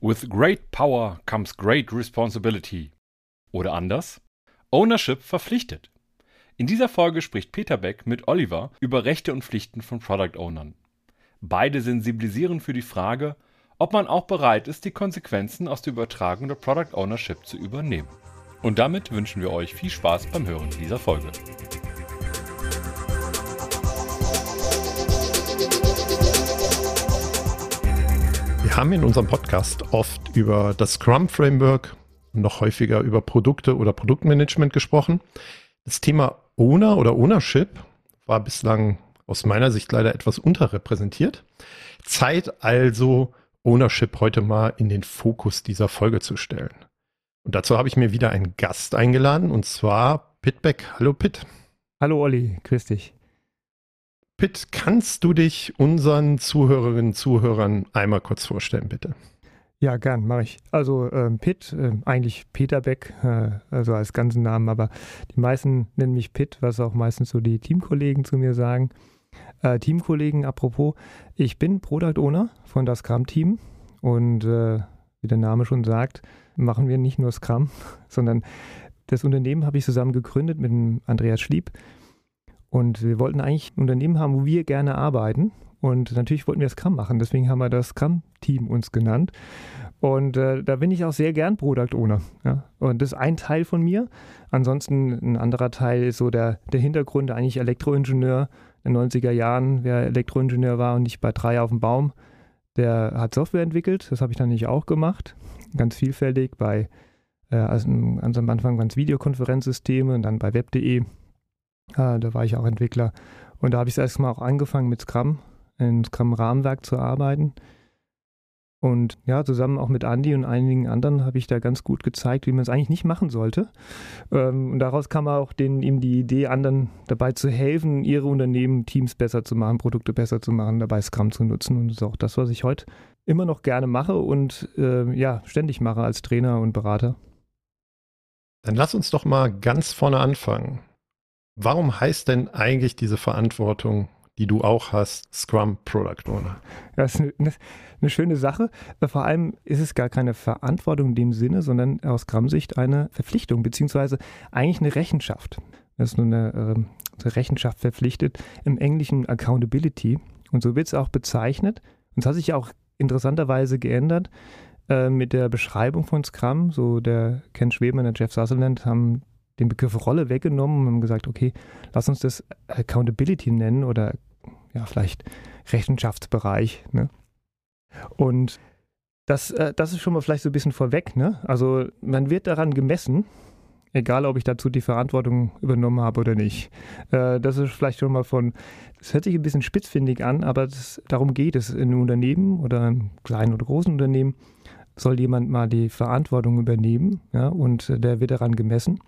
With great power comes great responsibility. Oder anders? Ownership verpflichtet. In dieser Folge spricht Peter Beck mit Oliver über Rechte und Pflichten von Product Ownern. Beide sensibilisieren für die Frage, ob man auch bereit ist, die Konsequenzen aus der Übertragung der Product Ownership zu übernehmen. Und damit wünschen wir euch viel Spaß beim Hören dieser Folge. Haben in unserem Podcast oft über das Scrum Framework, noch häufiger über Produkte oder Produktmanagement gesprochen. Das Thema Owner oder Ownership war bislang aus meiner Sicht leider etwas unterrepräsentiert. Zeit also, Ownership heute mal in den Fokus dieser Folge zu stellen. Und dazu habe ich mir wieder einen Gast eingeladen, und zwar Pitt Beck. Hallo Pitt. Hallo Olli, grüß dich. Pitt, kannst du dich unseren Zuhörerinnen und Zuhörern einmal kurz vorstellen, bitte? Ja, gern, mache ich. Also ähm, Pitt, äh, eigentlich Peter Beck, äh, also als ganzen Namen, aber die meisten nennen mich Pitt, was auch meistens so die Teamkollegen zu mir sagen. Äh, Teamkollegen, apropos, ich bin Product Owner von das Scrum-Team und äh, wie der Name schon sagt, machen wir nicht nur Scrum, sondern das Unternehmen habe ich zusammen gegründet mit Andreas Schlieb. Und wir wollten eigentlich ein Unternehmen haben, wo wir gerne arbeiten. Und natürlich wollten wir Scrum machen. Deswegen haben wir das Scrum-Team uns genannt. Und äh, da bin ich auch sehr gern Product Owner. Ja? Und das ist ein Teil von mir. Ansonsten ein anderer Teil ist so der, der Hintergrund, eigentlich Elektroingenieur. In den 90er Jahren, wer Elektroingenieur war und nicht bei drei auf dem Baum, der hat Software entwickelt. Das habe ich dann nicht auch gemacht. Ganz vielfältig bei, äh, also am Anfang waren es Videokonferenzsysteme und dann bei web.de Ah, da war ich auch Entwickler. Und da habe ich erstmal auch angefangen mit Scrum, in Scrum-Rahmenwerk zu arbeiten. Und ja, zusammen auch mit Andy und einigen anderen habe ich da ganz gut gezeigt, wie man es eigentlich nicht machen sollte. Ähm, und daraus kam auch den, ihm die Idee, anderen dabei zu helfen, ihre Unternehmen, Teams besser zu machen, Produkte besser zu machen, dabei Scrum zu nutzen. Und das ist auch das, was ich heute immer noch gerne mache und äh, ja, ständig mache als Trainer und Berater. Dann lass uns doch mal ganz vorne anfangen. Warum heißt denn eigentlich diese Verantwortung, die du auch hast, Scrum Product Owner? Das ist eine, eine schöne Sache. Vor allem ist es gar keine Verantwortung in dem Sinne, sondern aus Scrum-Sicht eine Verpflichtung, beziehungsweise eigentlich eine Rechenschaft. Das ist nur eine, äh, eine Rechenschaft verpflichtet, im Englischen Accountability. Und so wird es auch bezeichnet. Und es hat sich auch interessanterweise geändert äh, mit der Beschreibung von Scrum. So der Ken Schweber und der Jeff Sutherland haben den Begriff Rolle weggenommen und haben gesagt, okay, lass uns das Accountability nennen oder ja, vielleicht Rechenschaftsbereich. Ne? Und das, äh, das ist schon mal vielleicht so ein bisschen vorweg. Ne? Also man wird daran gemessen, egal ob ich dazu die Verantwortung übernommen habe oder nicht. Äh, das ist vielleicht schon mal von, das hört sich ein bisschen spitzfindig an, aber das, darum geht es in einem Unternehmen oder einem kleinen oder großen Unternehmen, soll jemand mal die Verantwortung übernehmen ja, und der wird daran gemessen.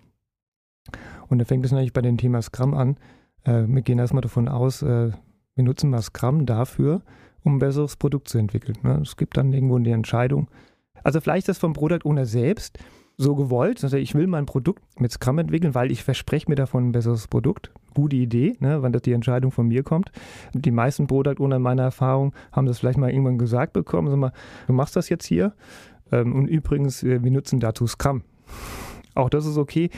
Und da fängt es natürlich bei dem Thema Scrum an. Äh, wir gehen erstmal davon aus, äh, wir nutzen mal Scrum dafür, um ein besseres Produkt zu entwickeln. Ne? Es gibt dann irgendwo die Entscheidung. Also vielleicht ist das vom Product Owner selbst so gewollt. Also ich will mein Produkt mit Scrum entwickeln, weil ich verspreche mir davon ein besseres Produkt. Gute Idee, ne, wann das die Entscheidung von mir kommt. Die meisten Product Owner in meiner Erfahrung haben das vielleicht mal irgendwann gesagt bekommen. Sag mal, du machst das jetzt hier. Ähm, und übrigens, wir nutzen dazu Scrum. Auch das ist okay.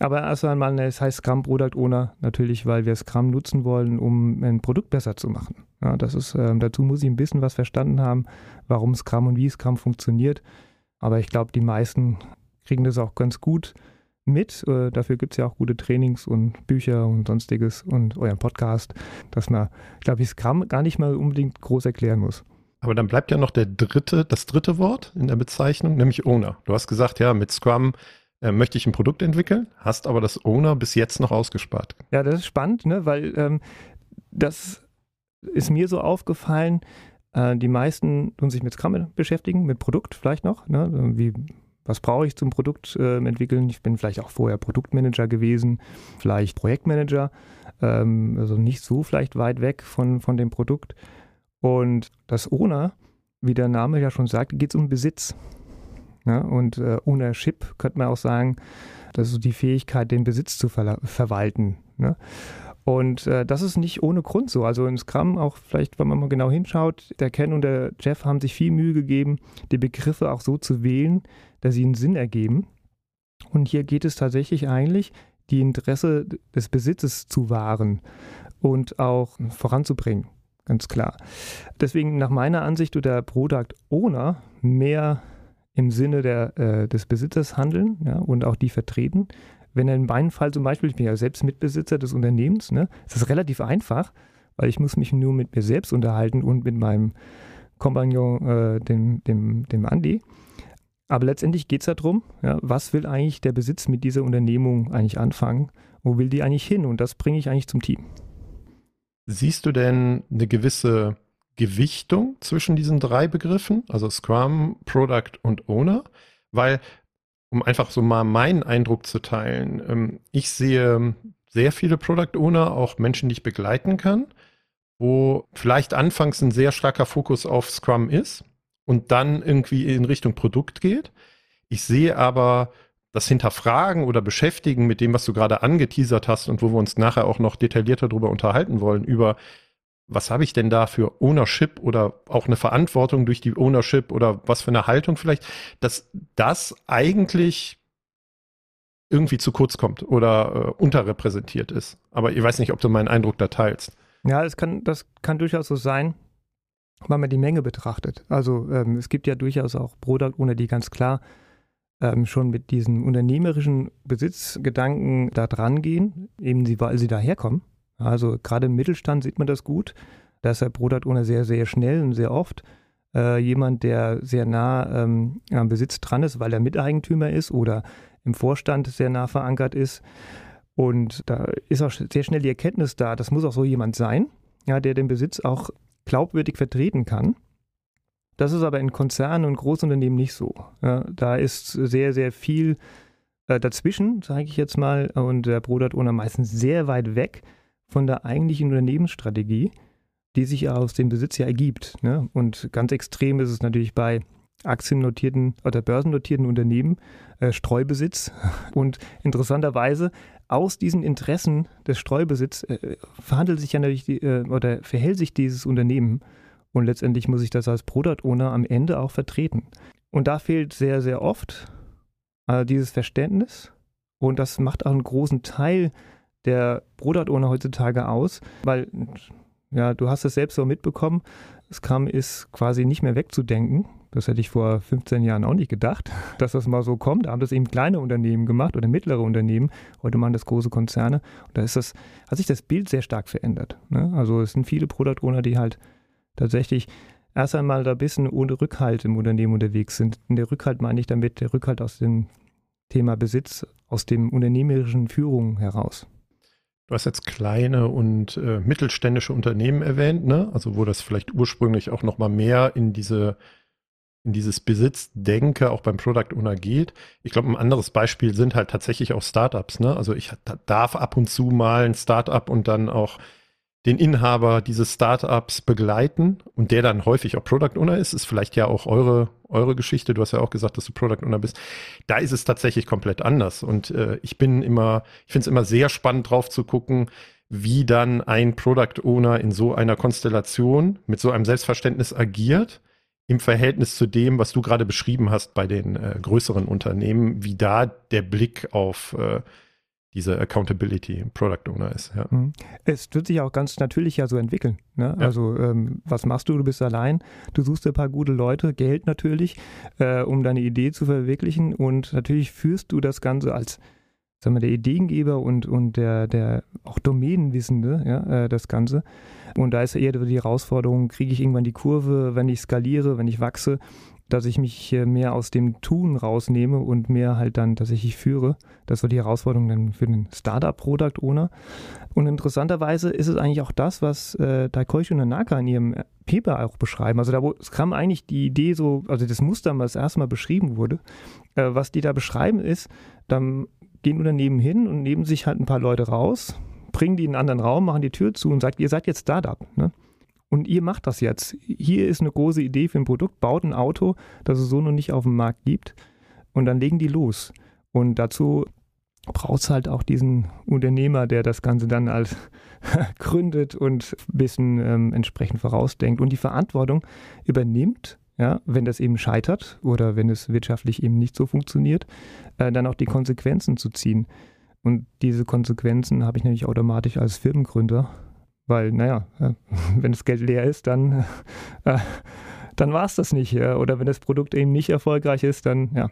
Aber erst einmal, es heißt Scrum Product Owner natürlich, weil wir Scrum nutzen wollen, um ein Produkt besser zu machen. Ja, das ist, äh, dazu muss ich ein bisschen was verstanden haben, warum Scrum und wie Scrum funktioniert. Aber ich glaube, die meisten kriegen das auch ganz gut mit. Äh, dafür gibt es ja auch gute Trainings und Bücher und sonstiges und euren Podcast, dass man, glaube ich, Scrum gar nicht mal unbedingt groß erklären muss. Aber dann bleibt ja noch der dritte, das dritte Wort in der Bezeichnung, nämlich Owner. Du hast gesagt, ja, mit Scrum äh, möchte ich ein Produkt entwickeln, hast aber das Owner bis jetzt noch ausgespart. Ja, das ist spannend, ne? weil ähm, das ist mir so aufgefallen, äh, die meisten tun sich mit Scrum beschäftigen, mit Produkt vielleicht noch, ne? wie was brauche ich zum Produkt äh, entwickeln? Ich bin vielleicht auch vorher Produktmanager gewesen, vielleicht Projektmanager, ähm, also nicht so vielleicht weit weg von, von dem Produkt. Und das Owner, wie der Name ja schon sagt, geht es um Besitz. Ne? Und äh, Ownership könnte man auch sagen, das ist die Fähigkeit, den Besitz zu ver verwalten. Ne? Und äh, das ist nicht ohne Grund so. Also in Scrum, auch vielleicht, wenn man mal genau hinschaut, der Ken und der Jeff haben sich viel Mühe gegeben, die Begriffe auch so zu wählen, dass sie einen Sinn ergeben. Und hier geht es tatsächlich eigentlich, die Interesse des Besitzes zu wahren und auch voranzubringen. Ganz klar. Deswegen nach meiner Ansicht oder Product Owner mehr im Sinne der, äh, des Besitzers handeln ja, und auch die vertreten, wenn in meinem Fall zum Beispiel, ich bin ja selbst Mitbesitzer des Unternehmens, ne, ist das relativ einfach, weil ich muss mich nur mit mir selbst unterhalten und mit meinem Kompagnon, äh, dem, dem, dem Andi. Aber letztendlich geht es darum, ja, was will eigentlich der Besitz mit dieser Unternehmung eigentlich anfangen? Wo will die eigentlich hin? Und das bringe ich eigentlich zum Team. Siehst du denn eine gewisse Gewichtung zwischen diesen drei Begriffen, also Scrum, Product und Owner? Weil um einfach so mal meinen Eindruck zu teilen. Ähm, ich sehe sehr viele Product Owner, auch Menschen, die ich begleiten kann, wo vielleicht anfangs ein sehr starker Fokus auf Scrum ist und dann irgendwie in Richtung Produkt geht. Ich sehe aber das Hinterfragen oder Beschäftigen mit dem, was du gerade angeteasert hast und wo wir uns nachher auch noch detaillierter darüber unterhalten wollen, über was habe ich denn da für Ownership oder auch eine Verantwortung durch die Ownership oder was für eine Haltung vielleicht, dass das eigentlich irgendwie zu kurz kommt oder äh, unterrepräsentiert ist. Aber ich weiß nicht, ob du meinen Eindruck da teilst. Ja, das kann, das kann durchaus so sein, wenn man die Menge betrachtet. Also ähm, es gibt ja durchaus auch Product Owner, die ganz klar ähm, schon mit diesen unternehmerischen Besitzgedanken da dran gehen, eben sie, weil sie daherkommen. Also gerade im Mittelstand sieht man das gut. Da ist der Product Owner sehr, sehr schnell und sehr oft äh, jemand, der sehr nah ähm, am Besitz dran ist, weil er Miteigentümer ist oder im Vorstand sehr nah verankert ist. Und da ist auch sehr schnell die Erkenntnis da, das muss auch so jemand sein, ja, der den Besitz auch glaubwürdig vertreten kann. Das ist aber in Konzernen und Großunternehmen nicht so. Ja, da ist sehr, sehr viel äh, dazwischen, sage ich jetzt mal, und der Product Owner meistens sehr weit weg von der eigentlichen Unternehmensstrategie, die sich aus dem Besitz ja ergibt. Ne? Und ganz extrem ist es natürlich bei aktiennotierten oder börsennotierten Unternehmen, äh, Streubesitz. Und interessanterweise aus diesen Interessen des Streubesitz äh, verhandelt sich ja natürlich die, äh, oder verhält sich dieses Unternehmen. Und letztendlich muss ich das als Product Owner am Ende auch vertreten. Und da fehlt sehr, sehr oft äh, dieses Verständnis. Und das macht auch einen großen Teil der Owner heutzutage aus, weil ja, du hast es selbst so mitbekommen, Scrum ist quasi nicht mehr wegzudenken. Das hätte ich vor 15 Jahren auch nicht gedacht, dass das mal so kommt. Da haben das eben kleine Unternehmen gemacht oder mittlere Unternehmen. Heute machen das große Konzerne. Und da ist das, hat sich das Bild sehr stark verändert. Ne? Also es sind viele Product Owner, die halt tatsächlich erst einmal da ein bisschen ohne Rückhalt im Unternehmen unterwegs sind. Und der Rückhalt meine ich damit, der Rückhalt aus dem Thema Besitz, aus dem unternehmerischen Führung heraus. Du hast jetzt kleine und äh, mittelständische Unternehmen erwähnt, ne? Also wo das vielleicht ursprünglich auch noch mal mehr in diese in dieses Besitzdenke auch beim Product Owner geht. Ich glaube, ein anderes Beispiel sind halt tatsächlich auch Startups, ne? Also ich darf ab und zu mal ein Startup und dann auch den Inhaber dieses Startups begleiten und der dann häufig auch Product Owner ist, ist vielleicht ja auch eure, eure Geschichte. Du hast ja auch gesagt, dass du Product Owner bist. Da ist es tatsächlich komplett anders. Und äh, ich bin immer, ich finde es immer sehr spannend drauf zu gucken, wie dann ein Product Owner in so einer Konstellation mit so einem Selbstverständnis agiert im Verhältnis zu dem, was du gerade beschrieben hast bei den äh, größeren Unternehmen, wie da der Blick auf äh, diese Accountability Product Owner ist. Ja. Mhm. Es wird sich auch ganz natürlich ja so entwickeln. Ne? Ja. Also ähm, was machst du? Du bist allein, du suchst ein paar gute Leute, Geld natürlich, äh, um deine Idee zu verwirklichen und natürlich führst du das Ganze als sagen wir, der Ideengeber und, und der, der auch Domänenwissende, ja, äh, das Ganze. Und da ist eher die Herausforderung, kriege ich irgendwann die Kurve, wenn ich skaliere, wenn ich wachse dass ich mich mehr aus dem Tun rausnehme und mehr halt dann tatsächlich führe. Das war die Herausforderung dann für den Startup-Product Owner. Und interessanterweise ist es eigentlich auch das, was äh, Daikoichi und Naka in ihrem Paper auch beschreiben. Also da wo, es kam eigentlich die Idee so, also das Muster, was erstmal beschrieben wurde, äh, was die da beschreiben ist, dann gehen Unternehmen hin und nehmen sich halt ein paar Leute raus, bringen die in einen anderen Raum, machen die Tür zu und sagt, ihr seid jetzt Startup. Ne? Und ihr macht das jetzt. Hier ist eine große Idee für ein Produkt, baut ein Auto, das es so noch nicht auf dem Markt gibt. Und dann legen die los. Und dazu braucht es halt auch diesen Unternehmer, der das Ganze dann als gründet und ein bisschen ähm, entsprechend vorausdenkt und die Verantwortung übernimmt, ja, wenn das eben scheitert oder wenn es wirtschaftlich eben nicht so funktioniert, äh, dann auch die Konsequenzen zu ziehen. Und diese Konsequenzen habe ich natürlich automatisch als Firmengründer, weil, naja, äh, wenn das Geld leer ist, dann, äh, dann war es das nicht. Oder wenn das Produkt eben nicht erfolgreich ist, dann ja,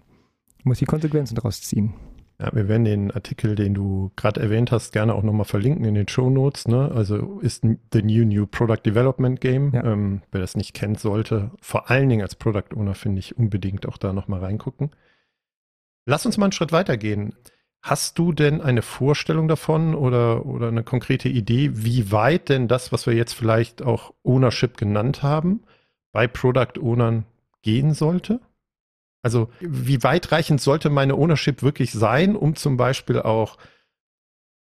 muss ich die Konsequenzen daraus ziehen. Ja, wir werden den Artikel, den du gerade erwähnt hast, gerne auch nochmal verlinken in den Show Notes. Ne? Also ist The New New Product Development Game. Ja. Ähm, wer das nicht kennt, sollte vor allen Dingen als Product Owner, finde ich, unbedingt auch da nochmal reingucken. Lass uns mal einen Schritt weitergehen. Hast du denn eine Vorstellung davon oder, oder eine konkrete Idee, wie weit denn das, was wir jetzt vielleicht auch Ownership genannt haben, bei Product Ownern gehen sollte? Also wie weitreichend sollte meine Ownership wirklich sein, um zum Beispiel auch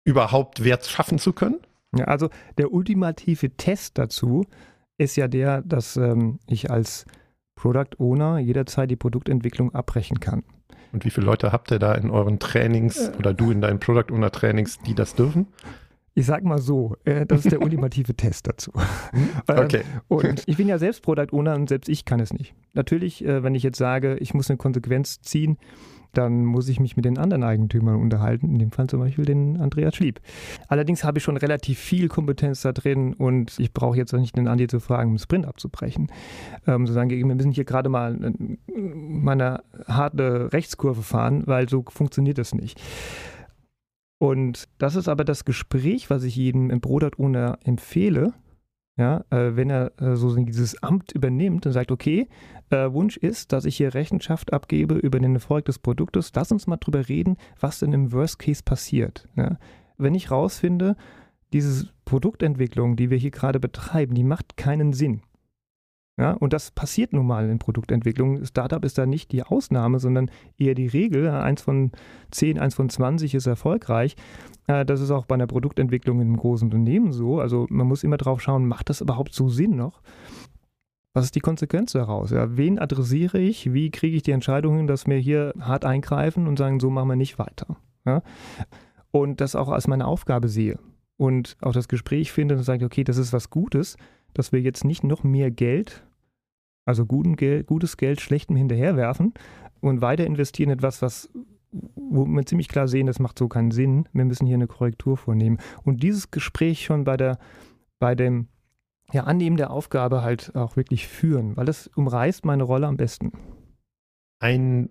überhaupt Wert schaffen zu können? Ja, also der ultimative Test dazu ist ja der, dass ähm, ich als Product Owner jederzeit die Produktentwicklung abbrechen kann. Und wie viele Leute habt ihr da in euren Trainings äh. oder du in deinen Product Owner Trainings, die das dürfen? Ich sag mal so, äh, das ist der ultimative Test dazu. Hm? Ähm, okay. und ich bin ja selbst Product Owner und selbst ich kann es nicht. Natürlich, äh, wenn ich jetzt sage, ich muss eine Konsequenz ziehen, dann muss ich mich mit den anderen Eigentümern unterhalten, in dem Fall zum Beispiel den Andreas Schlieb. Allerdings habe ich schon relativ viel Kompetenz da drin und ich brauche jetzt auch nicht den Andi zu fragen, einen Sprint abzubrechen. Ähm, so sagen, wir müssen hier gerade mal, mal eine harte Rechtskurve fahren, weil so funktioniert das nicht. Und das ist aber das Gespräch, was ich jedem im Product Owner empfehle, ja, äh, wenn er äh, so dieses Amt übernimmt und sagt, okay, äh, Wunsch ist, dass ich hier Rechenschaft abgebe über den Erfolg des Produktes. Lass uns mal drüber reden, was denn im Worst Case passiert. Ja? Wenn ich rausfinde, diese Produktentwicklung, die wir hier gerade betreiben, die macht keinen Sinn. Ja, und das passiert nun mal in Produktentwicklung. Startup ist da nicht die Ausnahme, sondern eher die Regel. Eins von zehn, eins von zwanzig ist erfolgreich. Äh, das ist auch bei einer Produktentwicklung in einem großen Unternehmen so. Also man muss immer drauf schauen, macht das überhaupt so Sinn noch? Was ist die Konsequenz daraus? Ja, wen adressiere ich? Wie kriege ich die Entscheidung hin, dass wir hier hart eingreifen und sagen, so machen wir nicht weiter? Ja? Und das auch als meine Aufgabe sehe. Und auch das Gespräch finde und sage, okay, das ist was Gutes, dass wir jetzt nicht noch mehr Geld also Geld, gutes Geld schlechtem hinterherwerfen und weiter investieren in etwas, was wo wir ziemlich klar sehen, das macht so keinen Sinn. Wir müssen hier eine Korrektur vornehmen. Und dieses Gespräch schon bei der, bei dem ja, Annehmen der Aufgabe halt auch wirklich führen, weil das umreißt meine Rolle am besten. Ein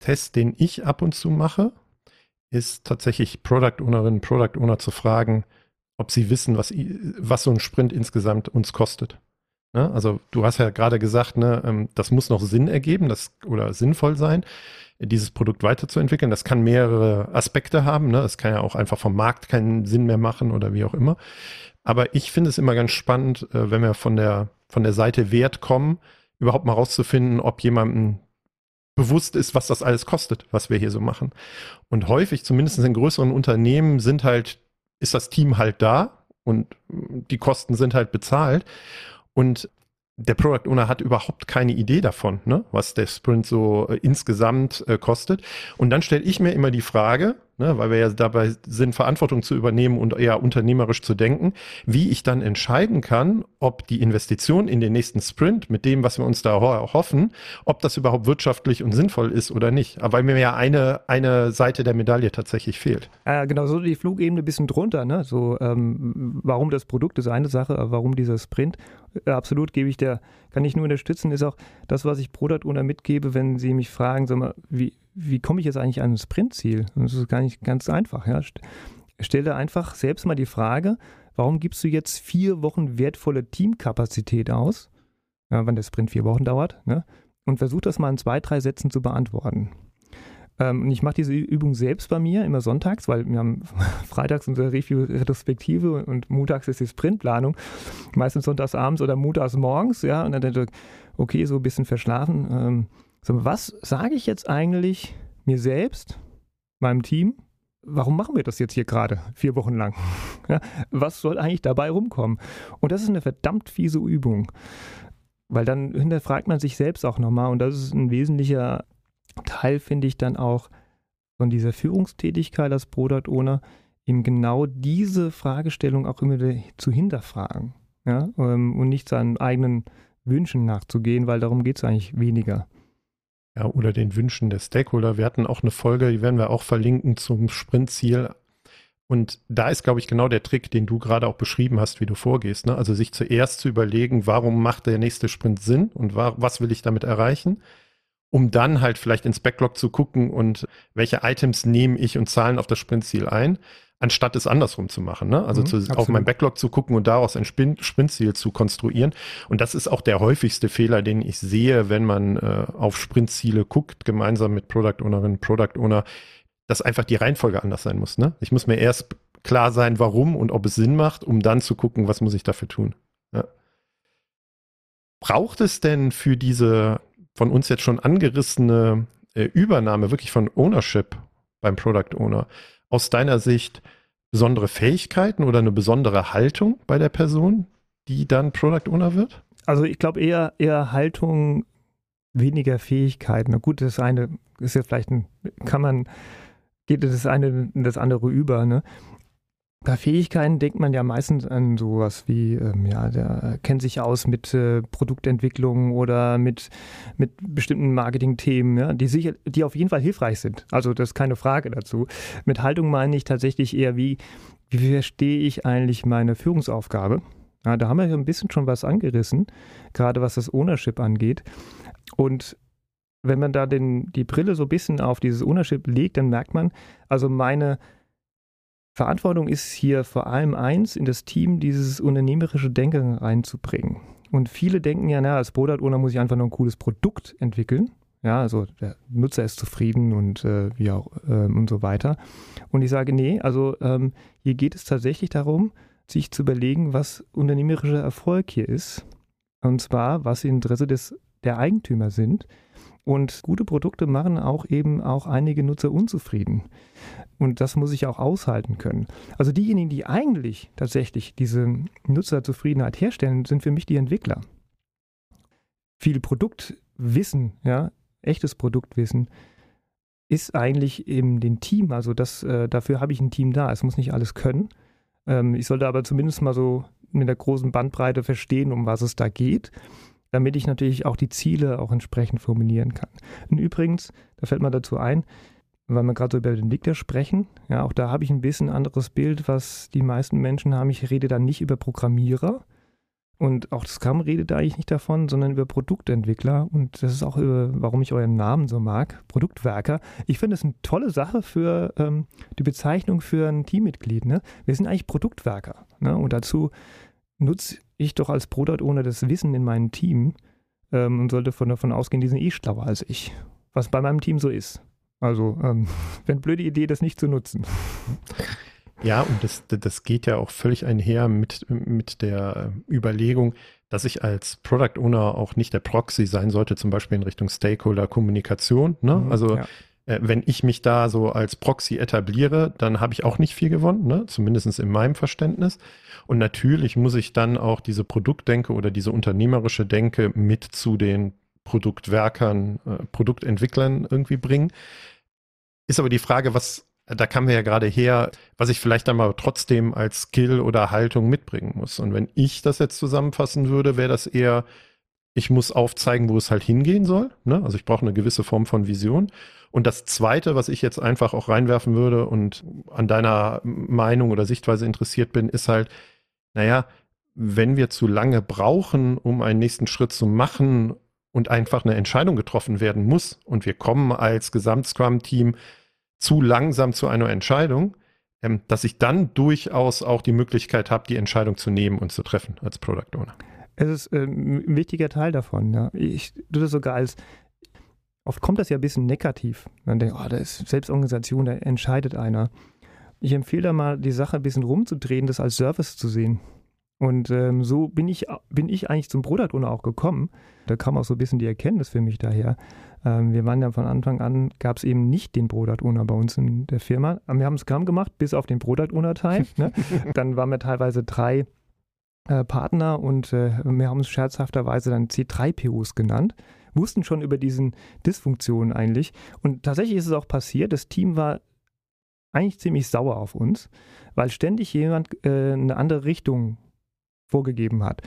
Test, den ich ab und zu mache, ist tatsächlich Product Ownerinnen, Product Owner zu fragen, ob sie wissen, was, was so ein Sprint insgesamt uns kostet. Ne? Also du hast ja gerade gesagt, ne, ähm, das muss noch Sinn ergeben das, oder sinnvoll sein, dieses Produkt weiterzuentwickeln. Das kann mehrere Aspekte haben. Ne? Es kann ja auch einfach vom Markt keinen Sinn mehr machen oder wie auch immer. Aber ich finde es immer ganz spannend, äh, wenn wir von der, von der Seite Wert kommen, überhaupt mal rauszufinden, ob jemandem bewusst ist, was das alles kostet, was wir hier so machen. Und häufig, zumindest in größeren Unternehmen, sind halt, ist das Team halt da und die Kosten sind halt bezahlt. Und der Product Owner hat überhaupt keine Idee davon, ne, was der Sprint so äh, insgesamt äh, kostet. Und dann stelle ich mir immer die Frage, ne, weil wir ja dabei sind, Verantwortung zu übernehmen und eher unternehmerisch zu denken, wie ich dann entscheiden kann, ob die Investition in den nächsten Sprint mit dem, was wir uns da hoffen, ob das überhaupt wirtschaftlich und sinnvoll ist oder nicht. Aber weil mir ja eine, eine Seite der Medaille tatsächlich fehlt. Ja, genau, so die Flugebene ein bisschen drunter. Ne? So, ähm, warum das Produkt ist eine Sache, aber warum dieser Sprint? Äh, absolut gebe ich der, kann ich nur unterstützen, ist auch das, was ich Product Owner mitgebe, wenn sie mich fragen, sag mal, wie, wie komme ich jetzt eigentlich an ein Sprintziel? Das ist gar nicht ganz einfach. Ja. Stell dir einfach selbst mal die Frage, warum gibst du jetzt vier Wochen wertvolle Teamkapazität aus, ja, wenn der Sprint vier Wochen dauert, ne? und versuch das mal in zwei, drei Sätzen zu beantworten. Ähm, und ich mache diese Übung selbst bei mir, immer sonntags, weil wir haben freitags unsere Review-Retrospektive und montags ist die Sprintplanung. Meistens sonntags abends oder montags morgens, ja, und dann denke ich, okay, so ein bisschen verschlafen. Ähm, was sage ich jetzt eigentlich mir selbst, meinem Team? Warum machen wir das jetzt hier gerade vier Wochen lang? Was soll eigentlich dabei rumkommen? Und das ist eine verdammt fiese Übung, weil dann hinterfragt man sich selbst auch nochmal und das ist ein wesentlicher Teil, finde ich dann auch, von dieser Führungstätigkeit als Product Owner eben genau diese Fragestellung auch immer zu hinterfragen ja, ähm, und nicht seinen eigenen Wünschen nachzugehen, weil darum geht es eigentlich weniger. Ja, oder den Wünschen der Stakeholder. Wir hatten auch eine Folge, die werden wir auch verlinken zum Sprintziel. Und da ist, glaube ich, genau der Trick, den du gerade auch beschrieben hast, wie du vorgehst. Ne? Also sich zuerst zu überlegen, warum macht der nächste Sprint Sinn und was will ich damit erreichen? um dann halt vielleicht ins Backlog zu gucken und welche Items nehme ich und zahlen auf das Sprintziel ein, anstatt es andersrum zu machen. Ne? Also mhm, zu, auf mein Backlog zu gucken und daraus ein Sprintziel zu konstruieren. Und das ist auch der häufigste Fehler, den ich sehe, wenn man äh, auf Sprintziele guckt, gemeinsam mit Product Ownerinnen, Product Owner, dass einfach die Reihenfolge anders sein muss. Ne? Ich muss mir erst klar sein, warum und ob es Sinn macht, um dann zu gucken, was muss ich dafür tun. Ja. Braucht es denn für diese von uns jetzt schon angerissene äh, Übernahme wirklich von Ownership beim Product Owner aus deiner Sicht besondere Fähigkeiten oder eine besondere Haltung bei der Person, die dann Product Owner wird? Also ich glaube eher, eher Haltung, weniger Fähigkeiten. Na gut, das eine ist ja vielleicht ein, kann man, geht das eine in das andere über, ne? Bei Fähigkeiten denkt man ja meistens an sowas wie, ähm, ja, der kennt sich aus mit äh, Produktentwicklung oder mit, mit bestimmten Marketingthemen, ja, die, sicher, die auf jeden Fall hilfreich sind. Also das ist keine Frage dazu. Mit Haltung meine ich tatsächlich eher, wie, wie verstehe ich eigentlich meine Führungsaufgabe? Ja, da haben wir ein bisschen schon was angerissen, gerade was das Ownership angeht. Und wenn man da den, die Brille so ein bisschen auf dieses Ownership legt, dann merkt man, also meine Verantwortung ist hier vor allem eins, in das Team dieses unternehmerische Denken reinzubringen. Und viele denken ja, na, als Product Owner muss ich einfach nur ein cooles Produkt entwickeln. Ja, also der Nutzer ist zufrieden und äh, wie auch ähm, und so weiter. Und ich sage, nee, also ähm, hier geht es tatsächlich darum, sich zu überlegen, was unternehmerischer Erfolg hier ist. Und zwar, was im Interesse des, der Eigentümer sind. Und gute Produkte machen auch eben auch einige Nutzer unzufrieden. Und das muss ich auch aushalten können. Also diejenigen, die eigentlich tatsächlich diese Nutzerzufriedenheit herstellen, sind für mich die Entwickler. Viel Produktwissen, ja, echtes Produktwissen, ist eigentlich in dem Team. Also das, äh, dafür habe ich ein Team da. Es muss nicht alles können. Ähm, ich sollte aber zumindest mal so mit der großen Bandbreite verstehen, um was es da geht damit ich natürlich auch die Ziele auch entsprechend formulieren kann. Und übrigens, da fällt mir dazu ein, weil wir gerade so über den Entwickler sprechen, ja, auch da habe ich ein bisschen anderes Bild, was die meisten Menschen haben. Ich rede da nicht über Programmierer und auch Scrum redet da eigentlich nicht davon, sondern über Produktentwickler und das ist auch, über, warum ich euren Namen so mag, Produktwerker. Ich finde es eine tolle Sache für ähm, die Bezeichnung für ein Teammitglied. Ne? Wir sind eigentlich Produktwerker ne? und dazu nutze ich doch als Product Owner das Wissen in meinem Team ähm, und sollte von davon ausgehen, die sind eh schlauer als ich. Was bei meinem Team so ist. Also, ähm, wenn blöde Idee, das nicht zu nutzen. Ja, und das, das geht ja auch völlig einher mit, mit der Überlegung, dass ich als Product Owner auch nicht der Proxy sein sollte, zum Beispiel in Richtung Stakeholder-Kommunikation. Ne? Mhm, also ja äh, wenn ich mich da so als Proxy etabliere, dann habe ich auch nicht viel gewonnen, ne? zumindest in meinem Verständnis. Und natürlich muss ich dann auch diese Produktdenke oder diese unternehmerische Denke mit zu den Produktwerkern, äh, Produktentwicklern irgendwie bringen. Ist aber die Frage, was, da kamen wir ja gerade her, was ich vielleicht dann mal trotzdem als Skill oder Haltung mitbringen muss. Und wenn ich das jetzt zusammenfassen würde, wäre das eher, ich muss aufzeigen, wo es halt hingehen soll. Ne? Also ich brauche eine gewisse Form von Vision. Und das Zweite, was ich jetzt einfach auch reinwerfen würde und an deiner Meinung oder Sichtweise interessiert bin, ist halt, naja, wenn wir zu lange brauchen, um einen nächsten Schritt zu machen und einfach eine Entscheidung getroffen werden muss und wir kommen als Gesamt-Scrum-Team zu langsam zu einer Entscheidung, ähm, dass ich dann durchaus auch die Möglichkeit habe, die Entscheidung zu nehmen und zu treffen als Product Owner. Es ist äh, ein wichtiger Teil davon. Ja. Ich tue das sogar als Oft kommt das ja ein bisschen negativ. Man denkt, oh, da ist Selbstorganisation, da entscheidet einer. Ich empfehle da mal, die Sache ein bisschen rumzudrehen, das als Service zu sehen. Und ähm, so bin ich, bin ich eigentlich zum Product Owner auch gekommen. Da kam auch so ein bisschen die Erkenntnis für mich daher. Ähm, wir waren ja von Anfang an, gab es eben nicht den Product Owner bei uns in der Firma. Wir haben Scrum gemacht, bis auf den Product Owner Teil. Ne? Dann waren wir teilweise drei äh, Partner und äh, wir haben uns scherzhafterweise dann C3POs genannt. wussten schon über diesen Dysfunktionen eigentlich. Und tatsächlich ist es auch passiert, das Team war eigentlich ziemlich sauer auf uns, weil ständig jemand äh, eine andere Richtung vorgegeben hat.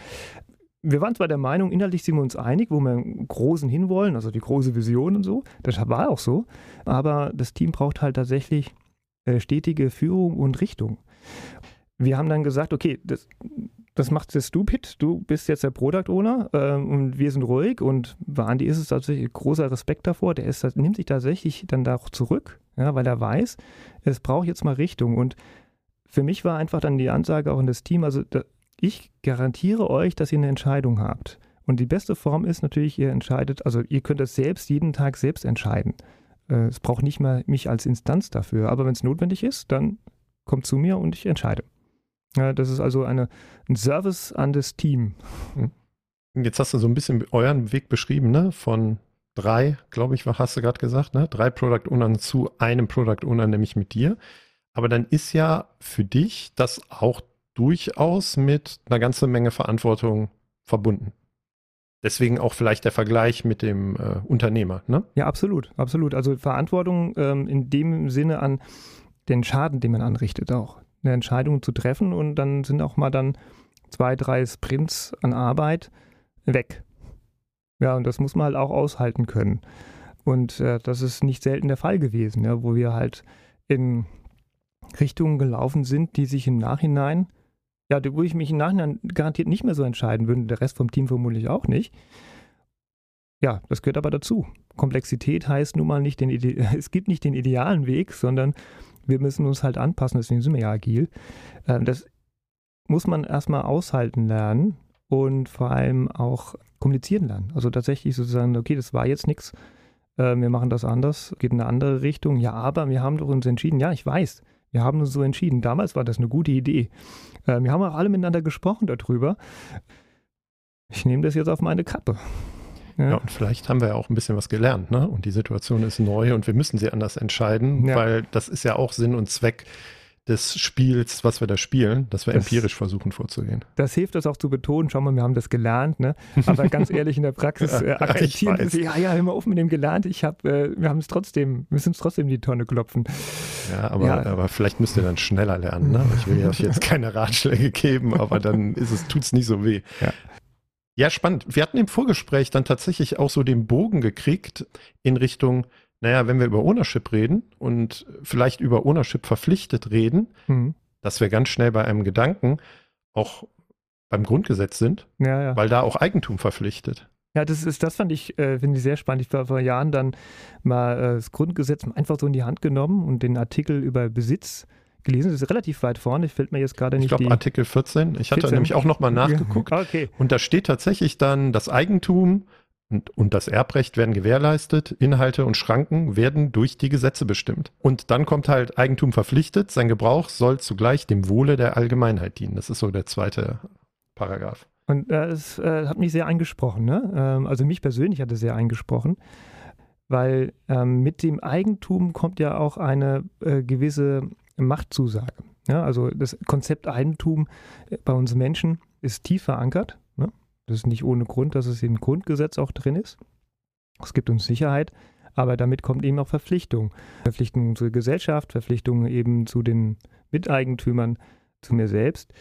Wir waren zwar der Meinung, inhaltlich sind wir uns einig, wo wir im Großen hinwollen, also die große Vision und so, das war auch so, aber das Team braucht halt tatsächlich äh, stetige Führung und Richtung. Wir haben dann gesagt, okay, das, das macht der Stupid, du bist jetzt der Product Owner ähm, und wir sind ruhig und bei Andi ist es tatsächlich großer Respekt davor, der ist, nimmt sich tatsächlich dann da auch zurück, ja, weil er weiß, es braucht jetzt mal Richtung und für mich war einfach dann die Ansage auch in das Team, also da, ich garantiere euch, dass ihr eine Entscheidung habt. Und die beste Form ist natürlich, ihr entscheidet, also ihr könnt das selbst jeden Tag selbst entscheiden. Äh, es braucht nicht mal mich als Instanz dafür. Aber wenn es notwendig ist, dann kommt zu mir und ich entscheide. Ja, das ist also eine, ein Service an das Team. Hm. Jetzt hast du so ein bisschen euren Weg beschrieben, ne? Von drei, glaube ich, hast du gerade gesagt, ne? Drei Product Ownern zu einem Product Owner, nämlich mit dir. Aber dann ist ja für dich das auch durchaus mit einer ganzen Menge Verantwortung verbunden. Deswegen auch vielleicht der Vergleich mit dem äh, Unternehmer, ne? Ja, absolut, absolut. Also Verantwortung ähm, in dem Sinne an den Schaden, den man anrichtet, auch eine Entscheidung zu treffen und dann sind auch mal dann zwei, drei Sprints an Arbeit weg. Ja, und das muss man halt auch aushalten können. Und äh, das ist nicht selten der Fall gewesen, ja, wo wir halt in Richtungen gelaufen sind, die sich im Nachhinein, ja, wo ich mich im Nachhinein garantiert nicht mehr so entscheiden würde, der Rest vom Team vermutlich auch nicht. Ja, das gehört aber dazu. Komplexität heißt nun mal nicht den, Ide es gibt nicht den idealen Weg, sondern wir müssen uns halt anpassen, deswegen sind wir ja agil. Ähm, das muss man erstmal aushalten lernen und vor allem auch kommunizieren lernen. Also tatsächlich sozusagen, okay, das war jetzt nichts, äh, wir machen das anders, geht in eine andere Richtung. Ja, aber wir haben doch uns entschieden. Ja, ich weiß, wir haben uns so entschieden. Damals war das eine gute Idee. Äh, wir haben auch alle miteinander gesprochen darüber. Ich nehme das jetzt auf meine Kappe. Ja. ja. und vielleicht haben wir ja auch ein bisschen was gelernt, ne? Und die Situation ist neu und wir müssen sie anders entscheiden, ja. weil das ist ja auch Sinn und Zweck des Spiels, was wir da spielen, dass wir das, empirisch versuchen vorzugehen. Das hilft uns auch zu betonen, schau mal, wir haben das gelernt, ne? Aber ganz ehrlich, in der Praxis äh, akzeptieren wir, ja, ja, hör mal auf mit dem gelernt, ich habe, äh, wir haben es trotzdem, müssen es trotzdem die Tonne klopfen. Ja aber, ja. aber vielleicht müsst ihr dann schneller lernen, ne? Ich will euch jetzt keine Ratschläge geben, aber dann ist es, nicht so weh. Ja. Ja, spannend. Wir hatten im Vorgespräch dann tatsächlich auch so den Bogen gekriegt in Richtung, naja, wenn wir über Ownership reden und vielleicht über Ownership verpflichtet reden, mhm. dass wir ganz schnell bei einem Gedanken auch beim Grundgesetz sind, ja, ja. weil da auch Eigentum verpflichtet. Ja, das ist, das fand ich, äh, finde ich sehr spannend. Ich war vor Jahren dann mal äh, das Grundgesetz einfach so in die Hand genommen und den Artikel über Besitz gelesen. Das ist relativ weit vorne. Ich fällt mir jetzt gerade nicht. Ich glaube Artikel 14. Ich hatte 14. nämlich auch nochmal nachgeguckt. Ja. Okay. Und da steht tatsächlich dann, das Eigentum und, und das Erbrecht werden gewährleistet. Inhalte und Schranken werden durch die Gesetze bestimmt. Und dann kommt halt Eigentum verpflichtet. Sein Gebrauch soll zugleich dem Wohle der Allgemeinheit dienen. Das ist so der zweite Paragraph. Und äh, es äh, hat mich sehr angesprochen. Ne? Ähm, also mich persönlich hat es sehr angesprochen weil ähm, mit dem Eigentum kommt ja auch eine äh, gewisse Machtzusage. Ja, also das Konzept Eigentum äh, bei uns Menschen ist tief verankert. Ne? Das ist nicht ohne Grund, dass es im Grundgesetz auch drin ist. Es gibt uns Sicherheit, aber damit kommt eben auch Verpflichtung. Verpflichtung zur Gesellschaft, Verpflichtung eben zu den Miteigentümern, zu mir selbst.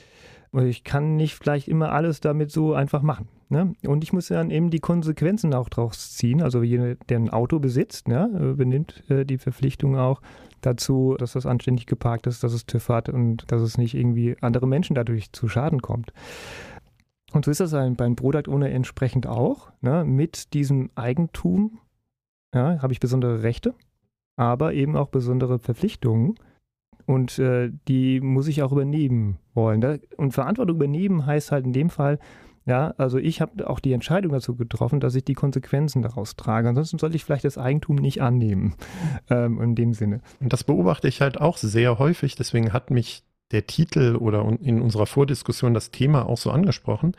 Und ich kann nicht vielleicht immer alles damit so einfach machen. Ne? Und ich muss dann eben die Konsequenzen auch draus ziehen. Also jeder, der ein Auto besitzt, ne, benimmt äh, die Verpflichtung auch dazu, dass das anständig geparkt ist, dass es TÜV hat und dass es nicht irgendwie andere Menschen dadurch zu Schaden kommt. Und so ist das beim Product Owner entsprechend auch. Ne? Mit diesem Eigentum ja, habe ich besondere Rechte, aber eben auch besondere Verpflichtungen. Und äh, die muss ich auch übernehmen wollen. Und Verantwortung übernehmen heißt halt in dem Fall, ja, also ich habe auch die Entscheidung dazu getroffen, dass ich die Konsequenzen daraus trage. Ansonsten sollte ich vielleicht das Eigentum nicht annehmen, ähm, in dem Sinne. Und das beobachte ich halt auch sehr häufig. Deswegen hat mich der Titel oder in unserer Vordiskussion das Thema auch so angesprochen.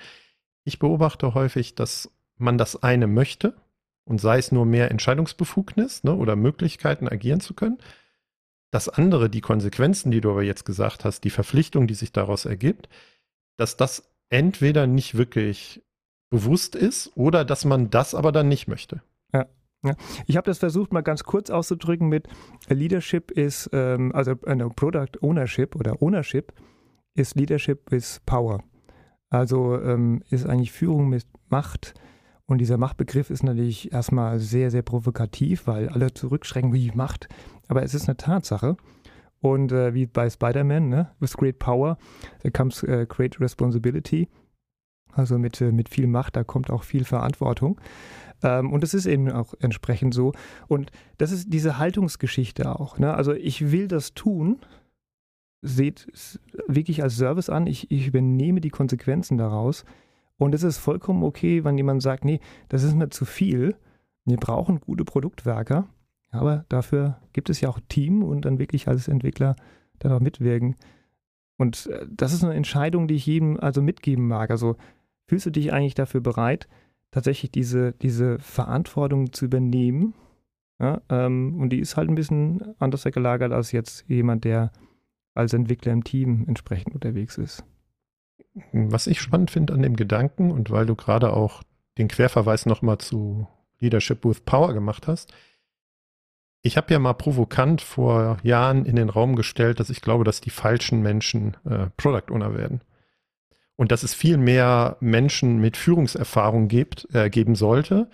Ich beobachte häufig, dass man das eine möchte und sei es nur mehr Entscheidungsbefugnis ne, oder Möglichkeiten agieren zu können. Das andere, die Konsequenzen, die du aber jetzt gesagt hast, die Verpflichtung, die sich daraus ergibt, dass das entweder nicht wirklich bewusst ist oder dass man das aber dann nicht möchte. Ja. Ja. Ich habe das versucht mal ganz kurz auszudrücken mit Leadership ist, ähm, also äh, Product Ownership oder Ownership ist Leadership is Power. Also ähm, ist eigentlich Führung mit Macht. Und dieser Machtbegriff ist natürlich erstmal sehr, sehr provokativ, weil alle zurückschrecken, wie Macht. Aber es ist eine Tatsache. Und äh, wie bei Spider-Man, ne? with great power, there comes uh, great responsibility. Also mit, äh, mit viel Macht, da kommt auch viel Verantwortung. Ähm, und es ist eben auch entsprechend so. Und das ist diese Haltungsgeschichte auch. Ne? Also ich will das tun, seht es wirklich als Service an, ich, ich übernehme die Konsequenzen daraus. Und es ist vollkommen okay, wenn jemand sagt, nee, das ist mir zu viel. Wir brauchen gute Produktwerker, aber dafür gibt es ja auch Team und dann wirklich als Entwickler dann auch mitwirken. Und äh, das ist eine Entscheidung, die ich jedem also mitgeben mag. Also fühlst du dich eigentlich dafür bereit, tatsächlich diese, diese Verantwortung zu übernehmen? Ja, ähm, und die ist halt ein bisschen anders gelagert als jetzt jemand, der als Entwickler im Team entsprechend unterwegs ist. Was ich spannend finde an dem Gedanken und weil du gerade auch den Querverweis nochmal zu Leadership with Power gemacht hast, ich habe ja mal provokant vor Jahren in den Raum gestellt, dass ich glaube, dass die falschen Menschen äh, Product Owner werden. Und dass es viel mehr Menschen mit Führungserfahrung gibt, äh, geben sollte,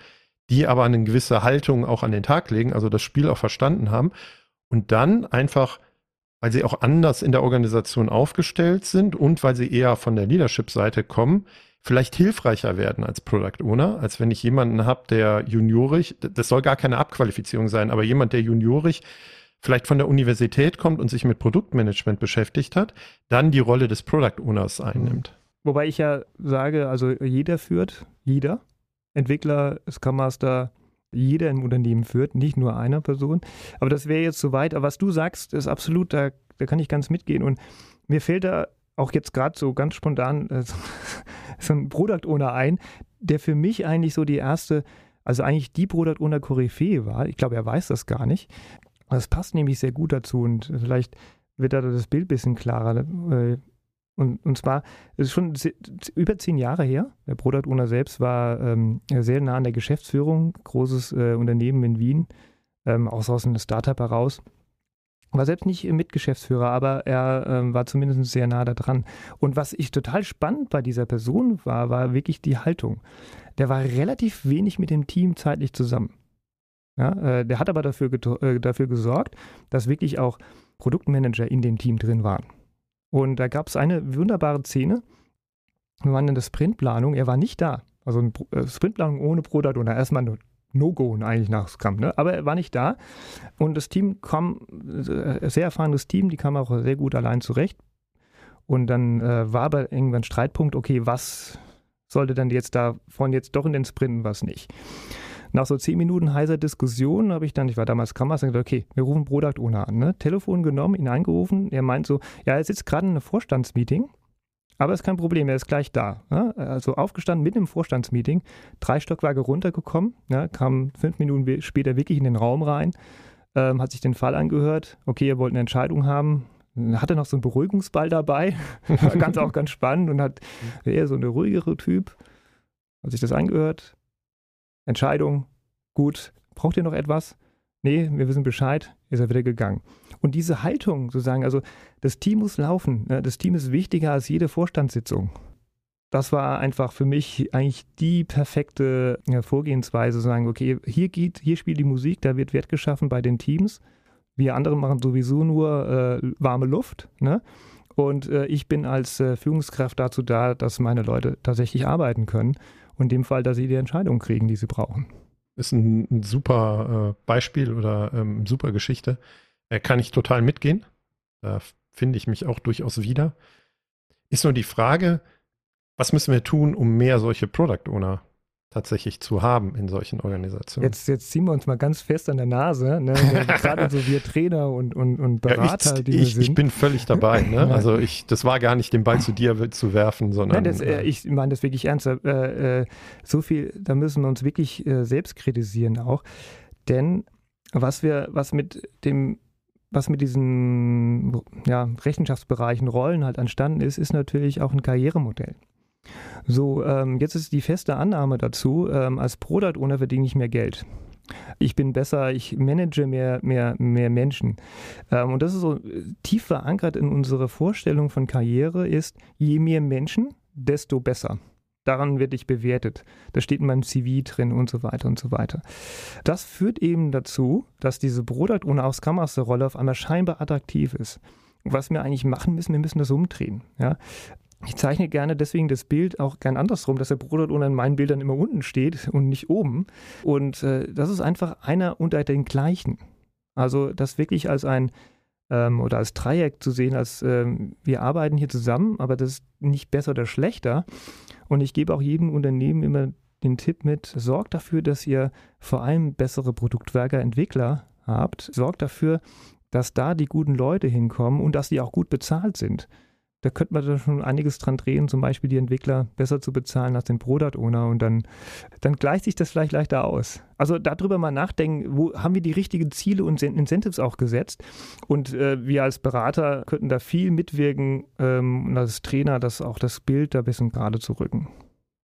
die aber eine gewisse Haltung auch an den Tag legen, also das Spiel auch verstanden haben und dann einfach, weil sie auch anders in der Organisation aufgestellt sind und weil sie eher von der Leadership-Seite kommen, vielleicht hilfreicher werden als Product Owner, als wenn ich jemanden habe, der juniorig, das soll gar keine Abqualifizierung sein, aber jemand, der juniorig vielleicht von der Universität kommt und sich mit Produktmanagement beschäftigt hat, dann die Rolle des Product Owners einnimmt. Wobei ich ja sage, also jeder führt, jeder. Entwickler, Scrum Master, jeder im Unternehmen führt, nicht nur einer Person. Aber das wäre jetzt zu weit. Aber was du sagst, ist absolut, da, da kann ich ganz mitgehen. Und mir fällt da auch jetzt gerade so ganz spontan äh, so, so, ein Product Owner ein, der für mich eigentlich so die erste, also eigentlich die Product Owner Koryphäe war. Ich glaube, er weiß das gar nicht. Das passt nämlich sehr gut dazu und vielleicht wird da das Bild ein bisschen klarer. Äh, und, und zwar, es ist schon über zehn Jahre her. Der Product Owner selbst war ähm, sehr nah an der Geschäftsführung, großes äh, Unternehmen in Wien, ähm, auch aus einem Startup heraus. War selbst nicht Mitgeschäftsführer, aber er ähm, war zumindest sehr nah da dran. Und was ich total spannend bei dieser Person war, war wirklich die Haltung. Der war relativ wenig mit dem Team zeitlich zusammen. Ja, äh, der hat aber dafür, äh, dafür gesorgt, dass wirklich auch Produktmanager in dem Team drin waren. Und da gab es eine wunderbare Szene. Wir waren in der Sprintplanung, er war nicht da. Also eine äh, Sprintplanung ohne Product Owner, erstmal nur No-Go eigentlich nach Scrum. Ne? Aber er war nicht da und das Team kam, äh, sehr erfahrenes Team, die kam auch sehr gut allein zurecht. Und dann äh, war aber irgendwann Streitpunkt, okay, was sollte dann jetzt davon jetzt doch in den Sprinten, was nicht. Nach so zehn Minuten heißer Diskussion habe ich dann, ich war damals Scrum Master, gesagt, okay, wir rufen Product Owner an. Ne? Telefon genommen, ihn angerufen. Er meint so, ja, er sitzt gerade in einem Vorstandsmeeting aber ist kein Problem, er ist gleich da. Ja? Also aufgestanden mit im Vorstandsmeeting, drei Stockwerke runtergekommen, ja? kam fünf Minuten später wirklich in den Raum rein, ähm, hat sich den Fall angehört. Okay, er wollte eine Entscheidung haben. Hatte noch so einen Beruhigungsball dabei, war ganz auch ganz spannend und hat eher so eine ruhigere Typ. Hat sich das angehört. Entscheidung, gut. Braucht ihr noch etwas? Nee, wir wissen Bescheid, ist er wieder gegangen. Und diese Haltung sozusagen, also das Team muss laufen, ne? das Team ist wichtiger als jede Vorstandssitzung. Das war einfach für mich eigentlich die perfekte Vorgehensweise, zu sagen, okay, hier geht, hier spielt die Musik, da wird Wert geschaffen bei den Teams. Wir anderen machen sowieso nur äh, warme Luft. Ne? Und äh, ich bin als äh, Führungskraft dazu da, dass meine Leute tatsächlich arbeiten können. Und in dem Fall, dass sie die Entscheidung kriegen, die sie brauchen. Ist ein, ein super äh, Beispiel oder ähm, super Geschichte. Äh, kann ich total mitgehen. Da finde ich mich auch durchaus wieder. Ist nur die Frage, was müssen wir tun, um mehr solche Product Owner tatsächlich zu haben in solchen Organisationen. Jetzt, jetzt ziehen wir uns mal ganz fest an der Nase, ne? gerade so wir Trainer und, und, und Berater, ja, ich, die ich, wir sind. Ich bin völlig dabei. Ne? Also ich, das war gar nicht den Ball zu dir zu werfen, sondern. Nein, das, äh, ich meine das wirklich ernst. Äh, äh, so viel, da müssen wir uns wirklich äh, selbst kritisieren auch. Denn was wir, was mit dem was mit diesen ja, Rechenschaftsbereichen, Rollen halt entstanden ist, ist natürlich auch ein Karrieremodell. So, ähm, jetzt ist die feste Annahme dazu, ähm, als Product Owner verdiene ich mehr Geld. Ich bin besser, ich manage mehr, mehr, mehr Menschen. Ähm, und das ist so äh, tief verankert in unserer Vorstellung von Karriere ist, je mehr Menschen, desto besser. Daran werde ich bewertet. Das steht in meinem CV drin und so weiter und so weiter. Das führt eben dazu, dass diese Product ohne auch Scrum Master Rolle auf einmal scheinbar attraktiv ist. Was wir eigentlich machen müssen, wir müssen das umdrehen. Ja? Ich zeichne gerne deswegen das Bild auch gern andersrum, dass der Product Owner in meinen Bildern immer unten steht und nicht oben. Und äh, das ist einfach einer unter den gleichen. Also das wirklich als ein ähm, oder als Dreieck zu sehen, als ähm, wir arbeiten hier zusammen, aber das ist nicht besser oder schlechter. Und ich gebe auch jedem Unternehmen immer den Tipp mit, sorgt dafür, dass ihr vor allem bessere Produktwerker, Entwickler habt. Sorgt dafür, dass da die guten Leute hinkommen und dass die auch gut bezahlt sind da könnte man da schon einiges dran drehen, zum Beispiel die Entwickler besser zu bezahlen als den Product Owner und dann, dann gleicht sich das vielleicht leichter aus. Also darüber mal nachdenken, wo haben wir die richtigen Ziele und Incentives auch gesetzt und äh, wir als Berater könnten da viel mitwirken ähm, und als Trainer das auch das Bild da ein bisschen gerade zu rücken.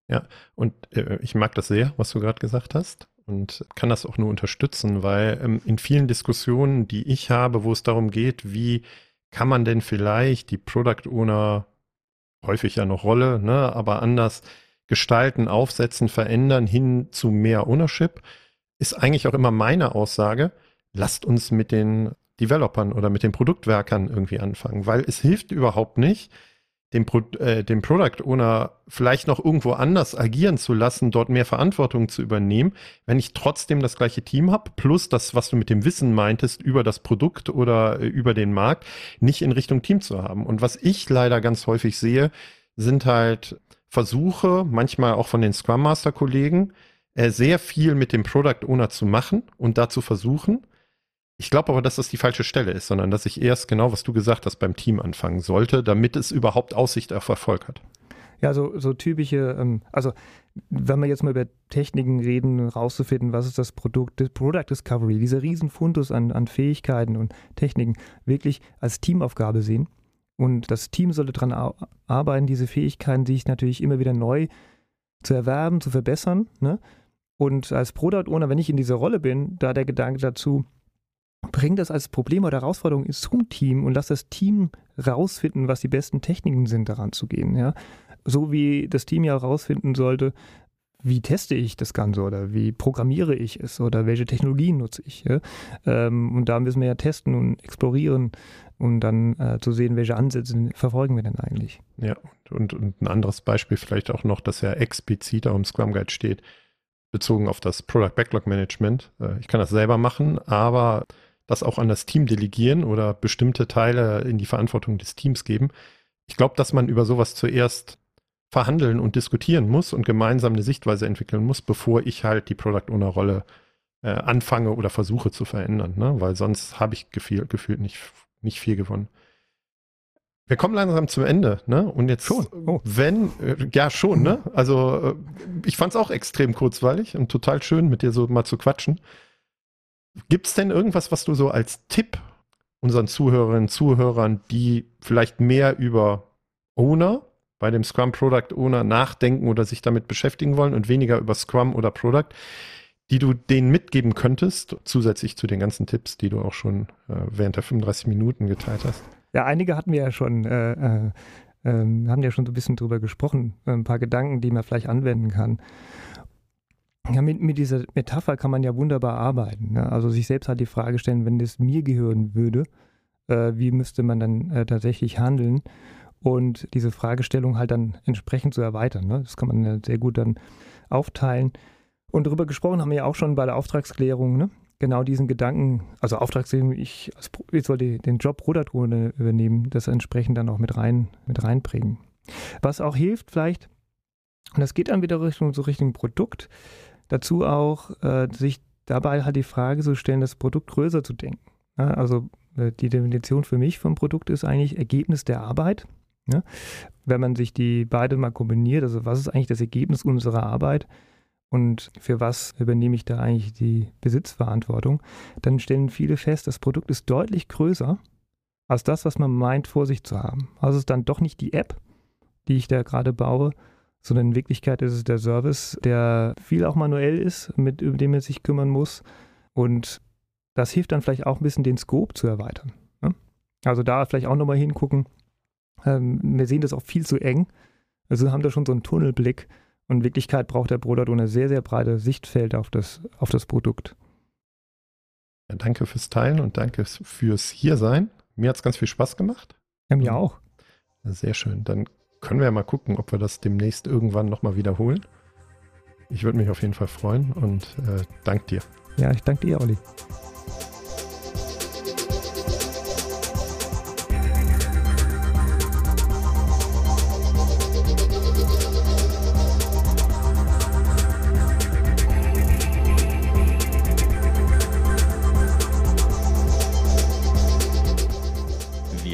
Ja, und äh, ich mag das sehr, was du gerade gesagt hast und kann das auch nur unterstützen, weil ähm, in vielen Diskussionen, die ich habe, wo es darum geht, wie kann man denn vielleicht die Product Owner, häufig ja noch Rolle, ne, aber anders gestalten, aufsetzen, verändern hin zu mehr Ownership, ist eigentlich auch immer meine Aussage, lasst uns mit den Developern oder mit den Produktwerkern irgendwie anfangen, weil es hilft überhaupt nicht, dem, Pro, äh, dem Product Owner vielleicht noch irgendwo anders agieren zu lassen, dort mehr Verantwortung zu übernehmen, wenn ich trotzdem das gleiche Team habe, plus das, was du mit dem Wissen meintest über das Produkt oder äh, über den Markt, nicht in Richtung Team zu haben. Und was ich leider ganz häufig sehe, sind halt Versuche, manchmal auch von den Scrum Master Kollegen, äh, sehr viel mit dem Product Owner zu machen und da zu versuchen, ich glaube aber, dass das die falsche Stelle ist, sondern dass ich erst genau, was du gesagt hast, beim Team anfangen sollte, damit es überhaupt Aussicht auf Erfolg hat. Ja, so, so typische, ähm, also wenn wir jetzt mal über Techniken reden, rauszufinden, was ist das Produkt, das Product Discovery, dieser Riesenfundus an, an Fähigkeiten und Techniken wirklich als Teamaufgabe sehen. Und das Team sollte daran arbeiten, diese Fähigkeiten sich natürlich immer wieder neu zu erwerben, zu verbessern. Ne? Und als Product Owner, wenn ich in dieser Rolle bin, da der Gedanke dazu, bring das als Problem oder Herausforderung zum Team und lass das Team rausfinden, was die besten Techniken sind, daran zu gehen. Ja? So wie das Team ja herausfinden sollte, wie teste ich das Ganze oder wie programmiere ich es oder welche Technologien nutze ich. Ja? Ähm, und da müssen wir ja testen und explorieren um dann äh, zu sehen, welche Ansätze verfolgen wir denn eigentlich. Ja, und, und ein anderes Beispiel vielleicht auch noch, dass ja explizit auch im Scrum Guide steht, bezogen auf das Product Backlog Management. Äh, ich kann das selber machen, aber das auch an das Team delegieren oder bestimmte Teile in die Verantwortung des Teams geben. Ich glaube, dass man über sowas zuerst verhandeln und diskutieren muss und gemeinsam eine Sichtweise entwickeln muss, bevor ich halt die Product Owner Rolle äh, anfange oder versuche zu verändern, ne? weil sonst habe ich gefühl, gefühlt nicht, nicht viel gewonnen. Wir kommen langsam zum Ende, ne? Und jetzt, schon. Oh. wenn, äh, ja schon, ne? Also äh, ich fand es auch extrem kurzweilig und total schön, mit dir so mal zu quatschen. Gibt es denn irgendwas, was du so als Tipp unseren Zuhörerinnen und Zuhörern, die vielleicht mehr über Owner bei dem Scrum Product Owner nachdenken oder sich damit beschäftigen wollen und weniger über Scrum oder Product, die du denen mitgeben könntest, zusätzlich zu den ganzen Tipps, die du auch schon äh, während der 35 Minuten geteilt hast? Ja, einige hatten wir ja schon, äh, äh, ähm, haben ja schon so ein bisschen drüber gesprochen, ein paar Gedanken, die man vielleicht anwenden kann. Ja, mit, mit, dieser Metapher kann man ja wunderbar arbeiten. Ne? Also sich selbst halt die Frage stellen, wenn das mir gehören würde, äh, wie müsste man dann äh, tatsächlich handeln? Und diese Fragestellung halt dann entsprechend zu erweitern. Ne? Das kann man ja sehr gut dann aufteilen. Und darüber gesprochen haben wir ja auch schon bei der Auftragsklärung, ne? genau diesen Gedanken, also Auftragsklärung, ich, ich soll den Job Product übernehmen, das entsprechend dann auch mit rein, mit reinbringen. Was auch hilft vielleicht, und das geht dann wieder Richtung so Richtung Produkt, Dazu auch äh, sich dabei halt die Frage zu stellen, das Produkt größer zu denken. Ja, also äh, die Definition für mich vom Produkt ist eigentlich Ergebnis der Arbeit. Ja? Wenn man sich die beide mal kombiniert, also was ist eigentlich das Ergebnis unserer Arbeit und für was übernehme ich da eigentlich die Besitzverantwortung, dann stellen viele fest, das Produkt ist deutlich größer als das, was man meint, vor sich zu haben. Also es ist dann doch nicht die App, die ich da gerade baue, sondern in Wirklichkeit ist es der Service, der viel auch manuell ist, mit über den man sich kümmern muss. Und das hilft dann vielleicht auch ein bisschen, den Scope zu erweitern. Ne? Also da vielleicht auch nochmal hingucken. Ähm, wir sehen das auch viel zu eng. Also haben da schon so einen Tunnelblick. Und in Wirklichkeit braucht der Product Owner sehr, sehr breite Sichtfeld auf das, auf das Produkt. Ja, danke fürs Teilen und danke fürs Hiersein. Mir hat es ganz viel Spaß gemacht. Ja, mir auch. Sehr schön. Dann können wir ja mal gucken, ob wir das demnächst irgendwann nochmal wiederholen. Ich würde mich auf jeden Fall freuen und äh, danke dir. Ja, ich danke dir, Olli.